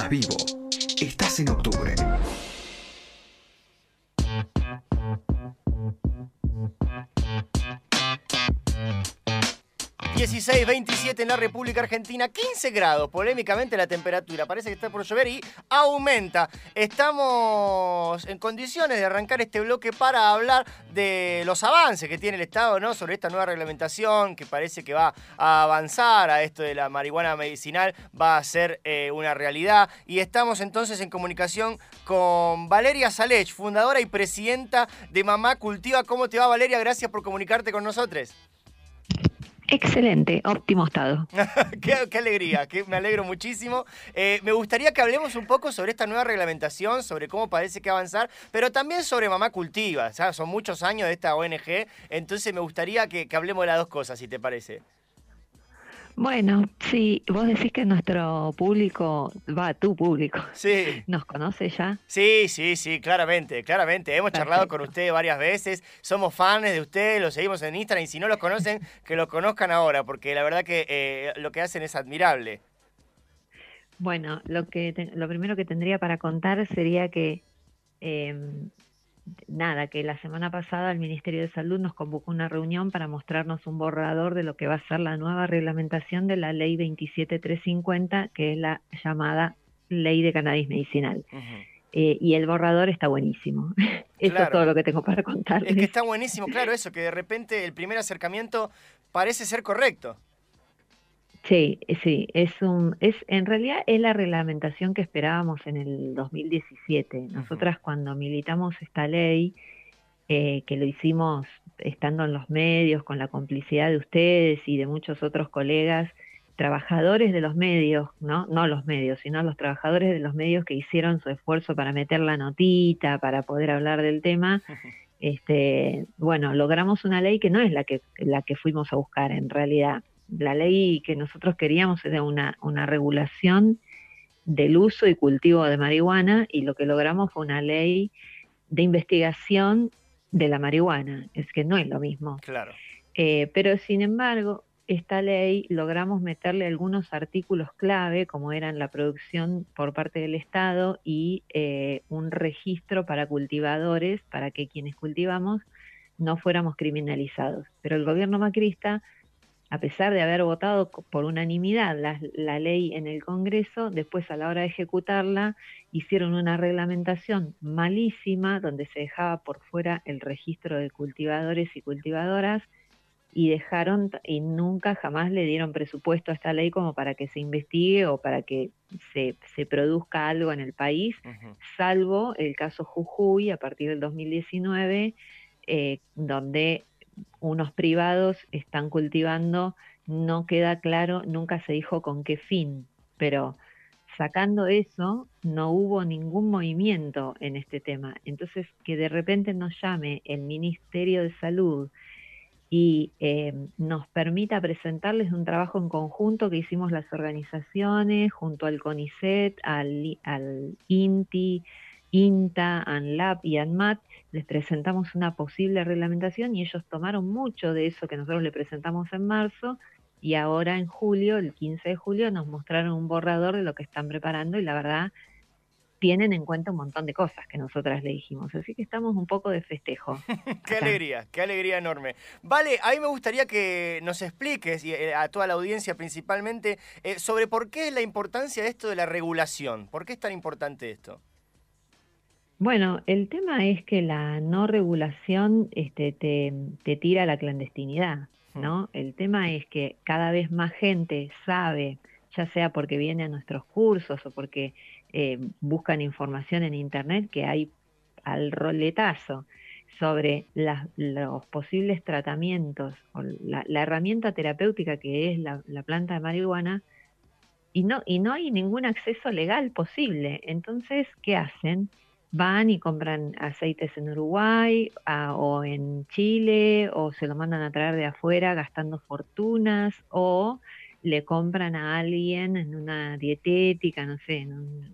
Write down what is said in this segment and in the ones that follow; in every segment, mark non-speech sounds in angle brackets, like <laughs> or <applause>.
Estás vivo. Estás en octubre. 16, 27 en la República Argentina, 15 grados, polémicamente la temperatura, parece que está por llover y aumenta. Estamos en condiciones de arrancar este bloque para hablar de los avances que tiene el Estado ¿no? sobre esta nueva reglamentación que parece que va a avanzar a esto de la marihuana medicinal, va a ser eh, una realidad. Y estamos entonces en comunicación con Valeria Salech, fundadora y presidenta de Mamá Cultiva. ¿Cómo te va Valeria? Gracias por comunicarte con nosotros. Excelente, óptimo estado. <laughs> qué, alegría, me alegro muchísimo. Eh, me gustaría que hablemos un poco sobre esta nueva reglamentación, sobre cómo parece que avanzar, pero también sobre Mamá Cultiva. Son muchos años de esta ONG, entonces me gustaría que, que hablemos de las dos cosas, si te parece. Bueno, sí, vos decís que nuestro público, va, tu público, sí. <laughs> ¿nos conoce ya? Sí, sí, sí, claramente, claramente. Hemos charlado con usted varias veces, somos fans de usted, lo seguimos en Instagram y si no lo conocen, <laughs> que lo conozcan ahora, porque la verdad que eh, lo que hacen es admirable. Bueno, lo, que lo primero que tendría para contar sería que em, nada, que la semana pasada el Ministerio de Salud nos convocó una reunión para mostrarnos un borrador de lo que va a ser la nueva reglamentación de la ley 27350, que es la llamada ley de cannabis medicinal. Eh, y el borrador está buenísimo. <laughs> Eso es todo lo que tengo para contar. Es que está buenísimo, claro, eso, que de repente el primer acercamiento parece ser correcto. Sí, sí, es un, es, en realidad es la reglamentación que esperábamos en el 2017. Nosotras cuando militamos esta ley, eh, que lo hicimos estando en los medios, con la complicidad de ustedes y de muchos otros colegas, trabajadores de los medios, ¿no? No los medios, sino los trabajadores de los medios que hicieron su esfuerzo para meter la notita, para poder hablar del tema. Este, bueno, logramos una ley que no es la que, la que fuimos a buscar en realidad la ley que nosotros queríamos era una, una regulación del uso y cultivo de marihuana y lo que logramos fue una ley de investigación de la marihuana. Es que no es lo mismo. Claro. Eh, pero sin embargo, esta ley logramos meterle algunos artículos clave, como eran la producción por parte del Estado y eh, un registro para cultivadores, para que quienes cultivamos no fuéramos criminalizados. Pero el gobierno macrista a pesar de haber votado por unanimidad la, ley en el Congreso, después a la hora de ejecutarla hicieron una reglamentación malísima donde se dejaba por fuera el registro de cultivadores y cultivadoras y dejaron y nunca jamás le dieron presupuesto a esta ley como para que se investigue o para que se, produzca algo en el país, salvo el caso Jujuy a partir del 2019, eh, donde unos privados están cultivando, no queda claro, nunca se dijo con qué fin, pero sacando eso, no hubo ningún movimiento en este tema. Entonces, que de repente nos llame el Ministerio de Salud y eh, nos permita presentarles un trabajo en conjunto que hicimos las organizaciones junto al CONICET, al, al INTI, INTA, ANLAP y ANMAT, les presentamos una posible reglamentación y ellos tomaron mucho de eso que nosotros le presentamos en marzo y ahora en julio, el 15 de julio, nos mostraron un borrador de lo que están preparando y la verdad tienen en cuenta un montón de cosas que nosotras le dijimos. Así que estamos un poco de festejo. <laughs> qué alegría, qué alegría enorme. Vale, a mí me gustaría que nos expliques, y eh, a toda la audiencia principalmente, eh, sobre por qué es la importancia de esto de la regulación. ¿Por qué es tan importante esto? Bueno, el tema es que la no regulación este, te, te tira a la clandestinidad, hmm. ¿no? El tema es que cada vez más gente sabe, ya sea porque viene a nuestros cursos o porque eh, buscan información en Internet, que hay al roletazo sobre los posibles tratamientos o la, herramienta terapéutica que es la, la, planta de marihuana y no, y no hay ningún acceso legal posible. Entonces, ¿qué hacen? Van y compran aceites en Uruguay o en Chile o se lo mandan a traer de afuera gastando fortunas o le compran a alguien en una dietética, no sé, en,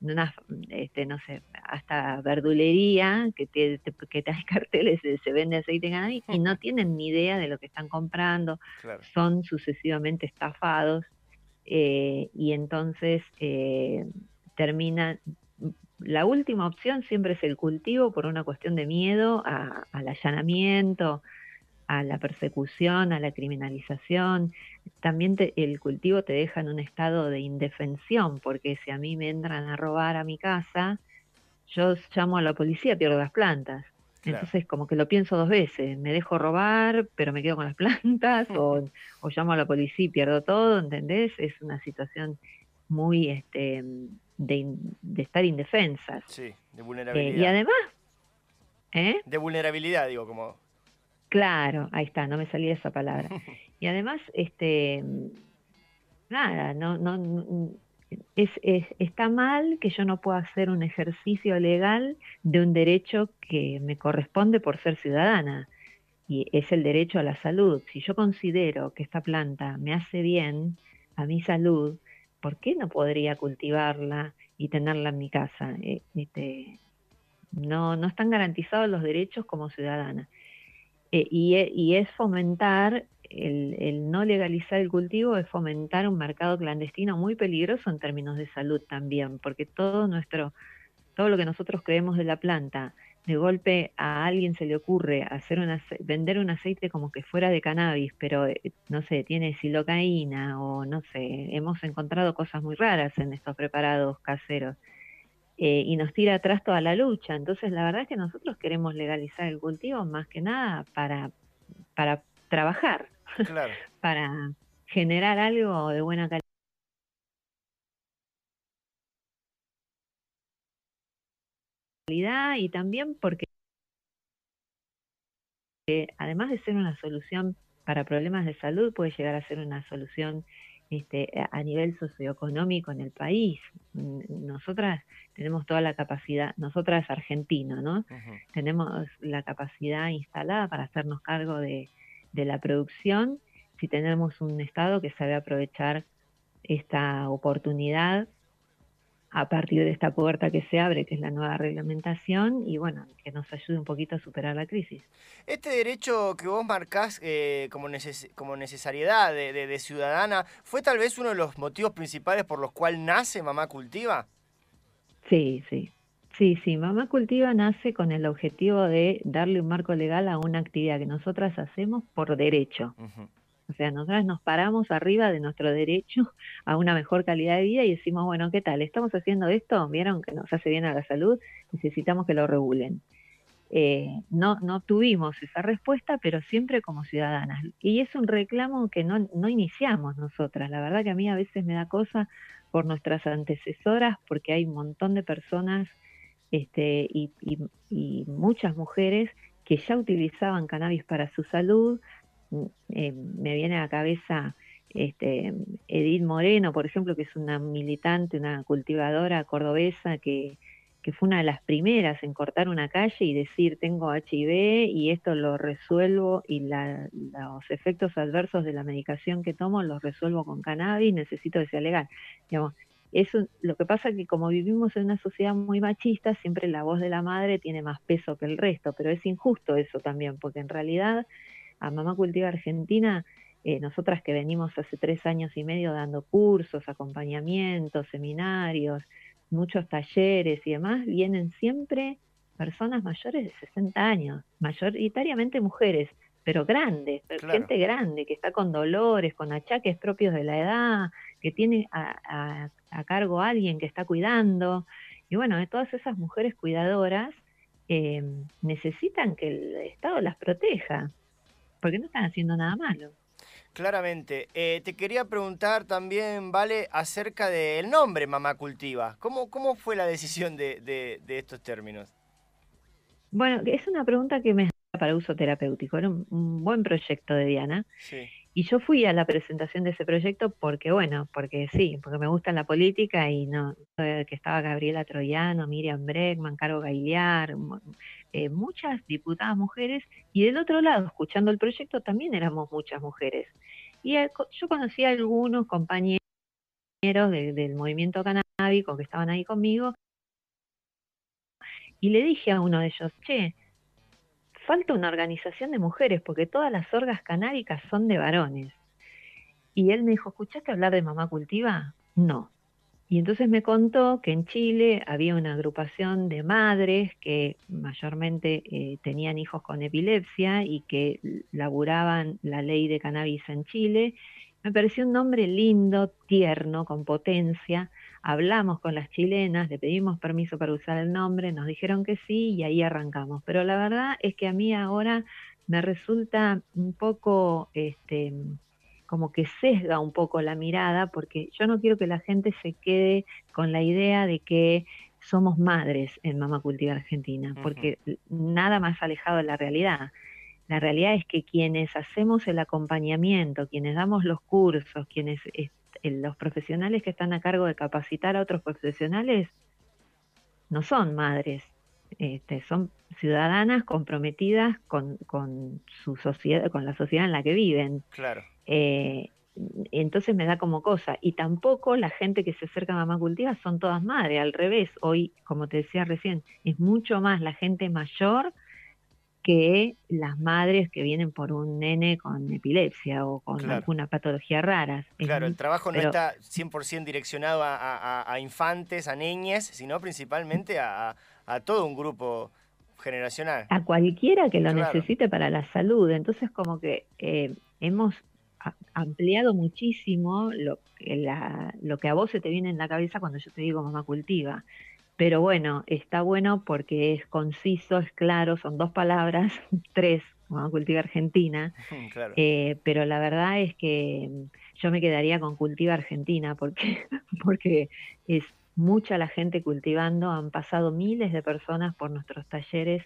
una, este, no sé, hasta verdulería que te, que te hay <laughs> carteles de se vende aceite cannabis y no tienen ni idea de lo que están comprando, son sucesivamente estafados eh, y entonces eh, termina, la última opción siempre es el cultivo por una cuestión de miedo al allanamiento, a la persecución, a la criminalización. También el cultivo te deja en un estado de indefensión, porque si a mí me entran a robar a mi casa, yo llamo a la policía, pierdo las plantas. Entonces como que lo pienso dos veces, me dejo robar, pero me quedo con las <laughs> plantas, o, llamo a la policía y pierdo todo, ¿entendés? Es una situación muy este, de, estar indefensas. Sí, de vulnerabilidad. Eh, y además... ¿eh? De vulnerabilidad, digo, como... Claro, ahí está, no me salía esa palabra. <laughs> Y además, este, nada, no, no, es, está mal que yo no pueda hacer un ejercicio legal de un derecho que me corresponde por ser ciudadana, y es el derecho a la salud. Si yo considero que esta planta me hace bien a mi salud, ¿por qué no podría cultivarla y tenerla en mi casa? Eh, este, no, no están garantizados los derechos como ciudadana. Eh, e, y, es fomentar, el, no legalizar el cultivo es fomentar un mercado clandestino muy peligroso en términos de salud también, porque todo nuestro, todo lo que nosotros creemos de la planta, de golpe a alguien se le ocurre hacer una, vender un aceite como que fuera de cannabis, pero eh, no sé, tiene silocaína o no sé, hemos encontrado cosas muy raras en estos preparados caseros. Eh, y nos tira atrás toda la lucha. Entonces, la verdad es que nosotros queremos legalizar el cultivo más que nada para, para trabajar, <laughs> para generar algo de buena calidad y también porque además de ser una solución para problemas de salud, puede llegar a ser una solución este, a nivel socioeconómico en el país. Nosotras tenemos toda la capacidad, nosotras argentinos, ¿no? Tenemos la capacidad instalada para hacernos cargo de, de la producción si tenemos un Estado que sabe aprovechar esta oportunidad a partir de esta puerta que se abre, que es la nueva reglamentación, y bueno, que nos ayude un poquito a superar la crisis. Este derecho que vos marcás eh, como, como necesariedad de, ciudadana, ¿fue tal vez uno de los motivos principales por los cuales nace Mamá Cultiva? Sí, sí. Sí, sí, Mamá Cultiva nace con el objetivo de darle un marco legal a una actividad que nosotras hacemos por derecho. O sea, nosotras nos paramos arriba de nuestro derecho a una mejor calidad de vida y decimos, bueno, ¿qué tal? ¿Estamos haciendo esto? ¿Vieron que nos hace bien a la salud? Necesitamos que lo regulen. Eh, no, no tuvimos esa respuesta, pero siempre como ciudadanas. Y es un reclamo que no, iniciamos nosotras. La verdad que a mí a veces me da cosa por nuestras antecesoras, porque hay un montón de personas este, y, y muchas mujeres que ya utilizaban cannabis para su salud, eh, me viene a la cabeza este, Edith Moreno, por ejemplo, que es una militante, una cultivadora cordobesa que, fue una de las primeras en cortar una calle y decir tengo HIV y esto lo resuelvo y los efectos adversos de la medicación que tomo los resuelvo con cannabis, necesito que sea legal. Digamos, eso, lo que pasa es que como vivimos en una sociedad muy machista, siempre la voz de la madre tiene más peso que el resto, pero es injusto eso también, porque en realidad a Mamá Cultiva Argentina, eh, nosotras que venimos hace tres años y medio dando cursos, acompañamientos, seminarios, muchos talleres y demás, vienen siempre personas mayores de 60 años, mayoritariamente mujeres, pero grandes, gente grande, que está con dolores, con achaques propios de la edad, que tiene a, cargo a alguien que está cuidando. Y bueno, de todas esas mujeres cuidadoras eh, necesitan que el Estado las proteja porque no están haciendo nada malo. Claramente. Eh, te quería preguntar también, Vale, acerca del nombre Mamá Cultiva. ¿Cómo, cómo fue la decisión de, de, estos términos? Bueno, es una pregunta que me para uso terapéutico. Era un, un buen proyecto de Diana. Sí. Y yo fui a la presentación de ese proyecto porque, bueno, porque sí, porque me gusta la política y no, que estaba Gabriela Troyano, Miriam Bregman, Caro Gailiar, eh, muchas diputadas mujeres, y del otro lado, escuchando el proyecto, también éramos muchas mujeres. Y yo conocí a algunos compañeros del movimiento canábico que estaban ahí conmigo, y le dije a uno de ellos, che, falta una organización de mujeres porque todas las orgas canábicas son de varones. Y él me dijo, ¿escuchaste hablar de mamá cultiva? No. Y entonces me contó que en Chile había una agrupación de madres que mayormente eh, tenían hijos con epilepsia y que laburaban la ley de cannabis en Chile. Me pareció un nombre lindo, tierno, con potencia. Hablamos con las chilenas, le pedimos permiso para usar el nombre, nos dijeron que sí y ahí arrancamos. Pero la verdad es que a mí ahora me resulta un poco este, como que sesga un poco la mirada, porque yo no quiero que la gente se quede con la idea de que somos madres en Mama Cultiva Argentina, porque nada más alejado de la realidad. La realidad es que quienes hacemos el acompañamiento, quienes damos los cursos, quienes los profesionales que están a cargo de capacitar a otros profesionales, no son madres, este, son ciudadanas comprometidas con, con, su sociedad, con la sociedad en la que viven. Claro. Eh, entonces me da como cosa. Y tampoco la gente que se acerca a Mamá Cultiva son todas madres, al revés. Hoy, como te decía recién, es mucho más la gente mayor que las madres que vienen por un nene con epilepsia o con alguna patología rara. Claro, el trabajo no está 100% direccionado a, infantes, a niñas, sino principalmente a, todo un grupo generacional. A cualquiera que lo necesite para la salud. Entonces, como que eh, hemos ampliado muchísimo lo, lo que a vos se te viene en la cabeza cuando yo te digo mamá cultiva. Pero bueno, está bueno porque es conciso, es claro, son dos palabras, <laughs> tres, mamá cultiva argentina. <laughs> Eh, pero la verdad es que yo me quedaría con cultiva argentina porque, <laughs> porque es mucha la gente cultivando, han pasado miles de personas por nuestros talleres.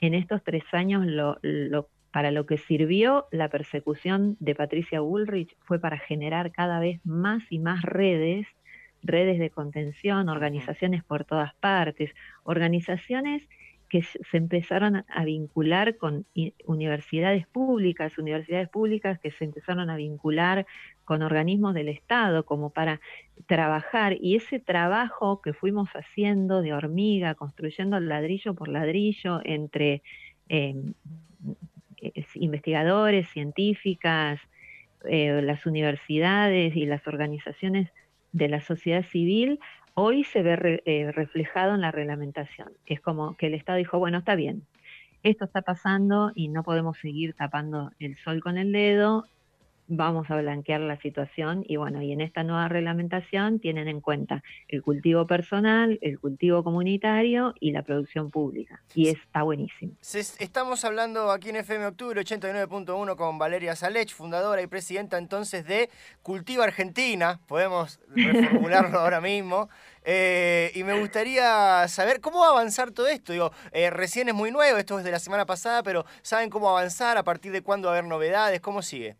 En estos tres años lo, lo para lo que sirvió la persecución de Patricia Bullrich fue para generar cada vez más y más redes, redes de contención, organizaciones por todas partes, organizaciones que se empezaron a vincular con universidades públicas, universidades públicas que se empezaron a vincular con organismos del Estado como para trabajar. Y ese trabajo que fuimos haciendo de hormiga, construyendo ladrillo por ladrillo entre eh, investigadores, científicas, eh, las universidades y las organizaciones de la sociedad civil, hoy se ve eh, reflejado en la reglamentación. Es como que el Estado dijo, bueno, está bien, esto está pasando y no podemos seguir tapando el sol con el dedo, vamos a blanquear la situación y bueno, y en esta nueva reglamentación tienen en cuenta el cultivo personal, el cultivo comunitario y la producción pública. Y está buenísimo. Estamos hablando aquí en FM Octubre 89.1 con Valeria Salech, fundadora y presidenta entonces de Cultiva Argentina. Podemos reformularlo <laughs> ahora mismo. Eh, y me gustaría saber cómo va a avanzar todo esto. Digo, eh, recién es muy nuevo, esto es de la semana pasada, pero ¿saben cómo avanzar? ¿A partir de cuándo va a haber novedades? ¿Cómo sigue?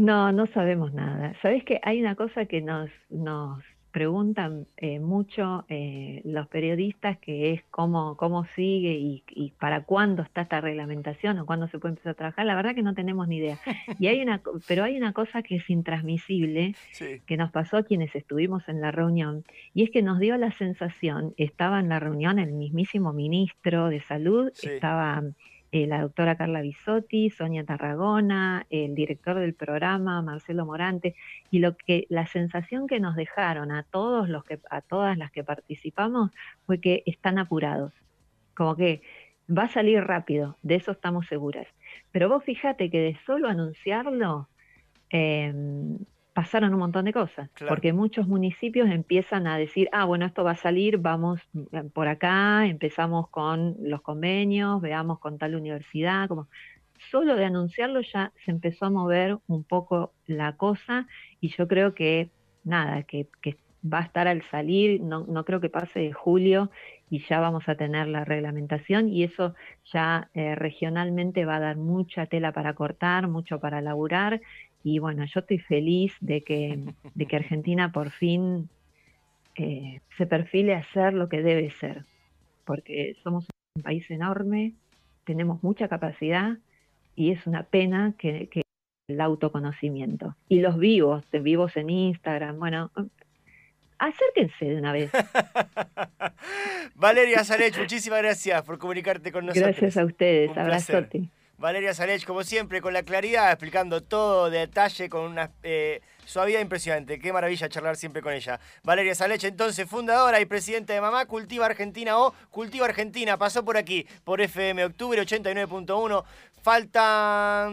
No, no sabemos nada. Sabes que hay una cosa que nos, nos preguntan eh, mucho eh, los periodistas que es cómo, cómo sigue y, y, para cuándo está esta reglamentación o cuándo se puede empezar a trabajar. La verdad que no tenemos ni idea. Y hay una, pero hay una cosa que es intransmisible <laughs> que nos pasó a quienes estuvimos en la reunión y es que nos dio la sensación, estaba en la reunión el mismísimo ministro de salud, estaba eh, la doctora Carla Bisotti, Sonia Tarragona, el director del programa, Marcelo Morante, y lo que la sensación que nos dejaron a todos los que, a todas las que participamos fue que están apurados. Como que va a salir rápido, de eso estamos seguras. Pero vos fíjate que de solo anunciarlo, eh, pasaron un montón de cosas, porque muchos municipios empiezan a decir, ah, bueno, esto va a salir, vamos eh, por acá, empezamos con los convenios, veamos con tal universidad, como solo de anunciarlo ya se empezó a mover un poco la cosa y yo creo que nada, que, va a estar al salir, no, no, creo que pase de julio y ya vamos a tener la reglamentación y eso ya eh, regionalmente va a dar mucha tela para cortar, mucho para laburar y bueno, yo estoy feliz de que, de que Argentina por fin eh, se perfile a ser lo que debe ser, porque somos un país enorme, tenemos mucha capacidad y es una pena que, el autoconocimiento. Y los vivos, vivos en Instagram, bueno, acérquense de una vez. <laughs> Valeria Salech, muchísimas gracias por comunicarte con nosotros. Gracias a ustedes, abrazote. Valeria Salech, como siempre, con la claridad, explicando todo de detalle, con una eh, Suavidad impresionante. Qué maravilla charlar siempre con ella. Valeria Saleche, entonces, fundadora y presidenta de Mamá Cultiva Argentina o Cultiva Argentina. Pasó por aquí, por FM Octubre 89.1. Faltan